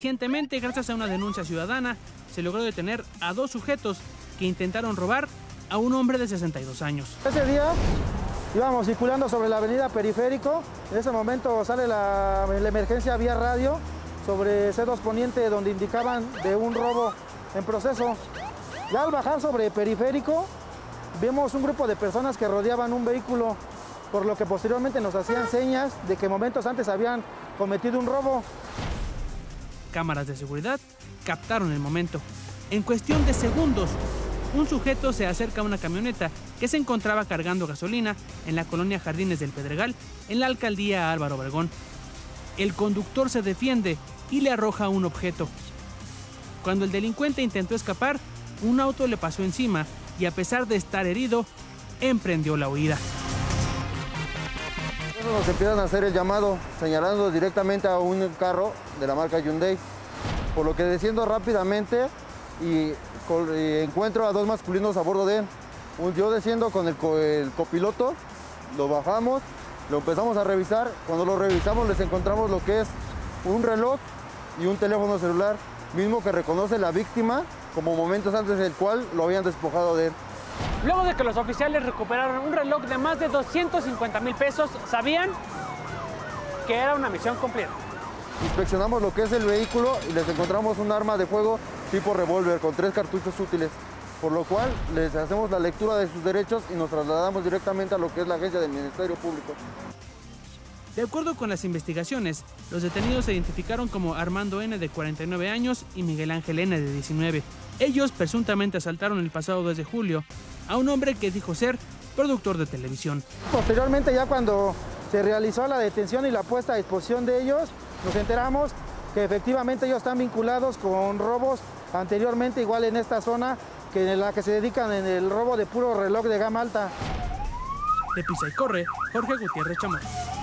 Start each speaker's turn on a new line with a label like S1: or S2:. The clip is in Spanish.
S1: Recientemente, gracias a una denuncia ciudadana, se logró detener a dos sujetos que intentaron robar a un hombre de 62 años.
S2: Ese día íbamos circulando sobre la avenida Periférico. En ese momento sale la, emergencia vía radio sobre C2 Poniente donde indicaban de un robo en proceso. Ya al bajar sobre Periférico vemos un grupo de personas que rodeaban un vehículo, por lo que posteriormente nos hacían señas de que momentos antes habían cometido un robo.
S1: Cámaras de seguridad captaron el momento. En cuestión de segundos, un sujeto se acerca a una camioneta que se encontraba cargando gasolina en la colonia Jardines del Pedregal, en la alcaldía Álvaro Obregón. El conductor se defiende y le arroja un objeto. Cuando el delincuente intentó escapar, un auto le pasó encima y a pesar de estar herido, emprendió la huida.
S3: Nos empiezan a hacer el llamado señalando directamente a un carro de la marca Hyundai, por lo que desciendo rápidamente y, encuentro a dos masculinos a bordo de él. Yo desciendo con el, el copiloto, lo bajamos, lo empezamos a revisar. Cuando lo revisamos les encontramos lo que es un reloj y un teléfono celular, mismo que reconoce la víctima como momentos antes del cual lo habían despojado de él.
S1: Luego de que los oficiales recuperaron un reloj de más de 250 mil pesos, sabían que era una misión cumplida.
S3: Inspeccionamos lo que es el vehículo y les encontramos un arma de fuego tipo revólver con tres cartuchos útiles, por lo cual les hacemos la lectura de sus derechos y nos trasladamos directamente a lo que es la agencia del Ministerio Público.
S1: De acuerdo con las investigaciones, los detenidos se identificaron como Armando N. de 49 años y Miguel Ángel N. de 19. Ellos presuntamente asaltaron el pasado 2 de julio a un hombre que dijo ser productor de televisión.
S2: Posteriormente, ya cuando se realizó la detención y la puesta a disposición de ellos, nos enteramos que efectivamente ellos están vinculados con robos anteriormente igual en esta zona que en la que se dedican en el robo de puro reloj de gama alta.
S1: De Pisa y Corre, Jorge Gutiérrez Chamorro.